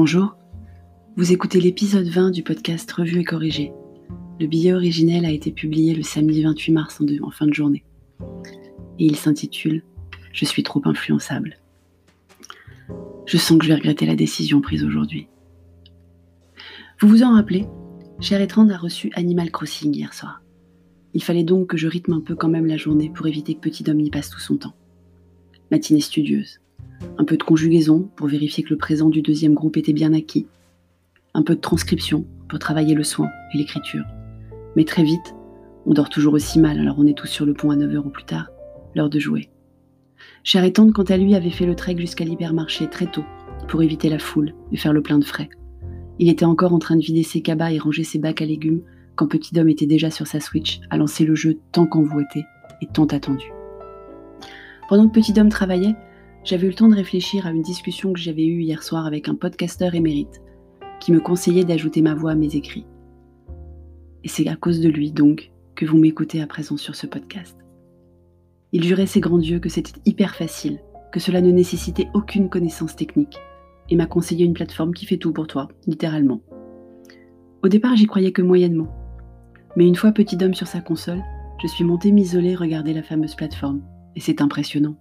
Bonjour, vous écoutez l'épisode 20 du podcast Revue et Corrigé. Le billet originel a été publié le samedi 28 mars en, fin de journée. Et il s'intitule Je suis trop influençable. Je sens que je vais regretter la décision prise aujourd'hui. Vous vous en rappelez? Cher Étrange a reçu Animal Crossing hier soir. Il fallait donc que je rythme un peu quand même la journée pour éviter que Petit Homme y passe tout son temps. Matinée studieuse. Un peu de conjugaison pour vérifier que le présent du deuxième groupe était bien acquis. Un peu de transcription pour travailler le soin et l'écriture. Mais très vite, on dort toujours aussi mal, alors on est tous sur le pont à 9h ou plus tard, l'heure de jouer. Cher quant à lui, avait fait le trek jusqu'à l'hypermarché très tôt pour éviter la foule et faire le plein de frais. Il était encore en train de vider ses cabas et ranger ses bacs à légumes quand Petit Homme était déjà sur sa Switch à lancer le jeu tant convoité et tant attendu. Pendant que Petit Homme travaillait, j'avais eu le temps de réfléchir à une discussion que j'avais eue hier soir avec un podcasteur émérite qui me conseillait d'ajouter ma voix à mes écrits. Et c'est à cause de lui, donc, que vous m'écoutez à présent sur ce podcast. Il jurait ses grands dieux que c'était hyper facile, que cela ne nécessitait aucune connaissance technique, et m'a conseillé une plateforme qui fait tout pour toi, littéralement. Au départ, j'y croyais que moyennement. Mais une fois petit homme sur sa console, je suis montée m'isoler regarder la fameuse plateforme, et c'est impressionnant.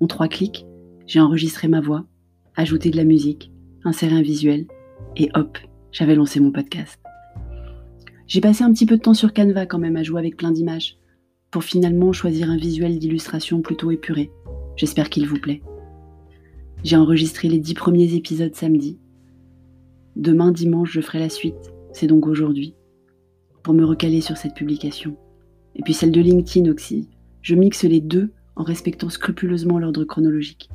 En trois clics, j'ai enregistré ma voix, ajouté de la musique, inséré un visuel, et hop, j'avais lancé mon podcast. J'ai passé un petit peu de temps sur Canva quand même à jouer avec plein d'images, pour finalement choisir un visuel d'illustration plutôt épuré. J'espère qu'il vous plaît. J'ai enregistré les dix premiers épisodes samedi. Demain dimanche, je ferai la suite, c'est donc aujourd'hui, pour me recaler sur cette publication. Et puis celle de LinkedIn aussi. Je mixe les deux en respectant scrupuleusement l'ordre chronologique.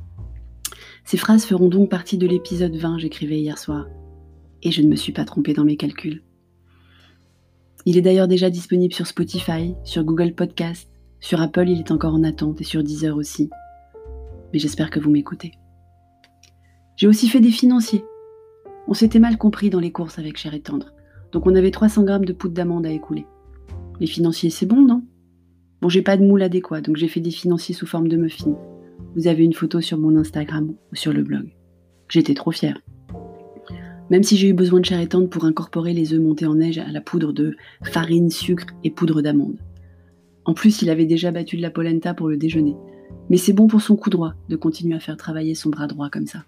Ces phrases feront donc partie de l'épisode 20 j'écrivais hier soir. Et je ne me suis pas trompée dans mes calculs. Il est d'ailleurs déjà disponible sur Spotify, sur Google Podcast, sur Apple il est encore en attente et sur Deezer aussi. Mais j'espère que vous m'écoutez. J'ai aussi fait des financiers. On s'était mal compris dans les courses avec Cher et Tendre, donc on avait 300 grammes de poudre d'amande à écouler. Les financiers, c'est bon, non? Bon, j'ai pas de moule adéquat, donc j'ai fait des financiers sous forme de muffins. Vous avez une photo sur mon Instagram ou sur le blog. J'étais trop fière. Même si j'ai eu besoin de chair étendre pour incorporer les œufs montés en neige à la poudre de farine, sucre et poudre d'amande. En plus, il avait déjà battu de la polenta pour le déjeuner. Mais c'est bon pour son coup droit de continuer à faire travailler son bras droit comme ça.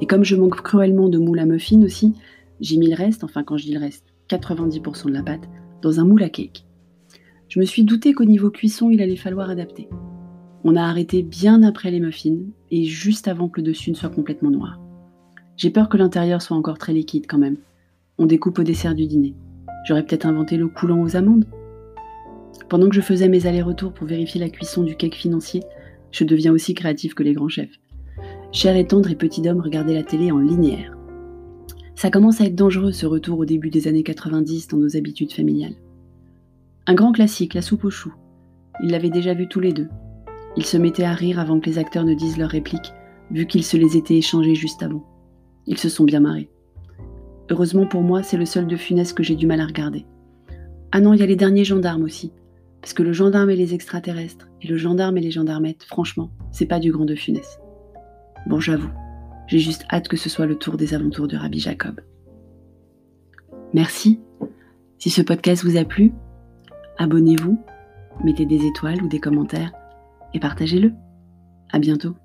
Et comme je manque cruellement de moule à muffin aussi, j'ai mis le reste, enfin quand je dis le reste, 90% de la pâte, dans un moule à cake. Je me suis douté qu'au niveau cuisson, il allait falloir adapter. On a arrêté bien après les muffins et juste avant que le dessus ne soit complètement noir. J'ai peur que l'intérieur soit encore très liquide quand même. On découpe au dessert du dîner. J'aurais peut-être inventé l'eau coulant aux amandes. Pendant que je faisais mes allers-retours pour vérifier la cuisson du cake financier, je deviens aussi créatif que les grands chefs. Cher et tendre et petit homme regardaient la télé en linéaire. Ça commence à être dangereux ce retour au début des années 90 dans nos habitudes familiales. Un grand classique, la soupe aux choux. Ils l'avaient déjà vu tous les deux. Ils se mettaient à rire avant que les acteurs ne disent leurs répliques, vu qu'ils se les étaient échangés juste avant. Ils se sont bien marrés. Heureusement pour moi, c'est le seul de funeste que j'ai du mal à regarder. Ah non, il y a les derniers gendarmes aussi. Parce que le gendarme et les extraterrestres, et le gendarme et les gendarmettes, franchement, c'est pas du grand de funeste. Bon, j'avoue, j'ai juste hâte que ce soit le tour des aventures de Rabbi Jacob. Merci. Si ce podcast vous a plu, abonnez-vous, mettez des étoiles ou des commentaires et partagez-le. À bientôt.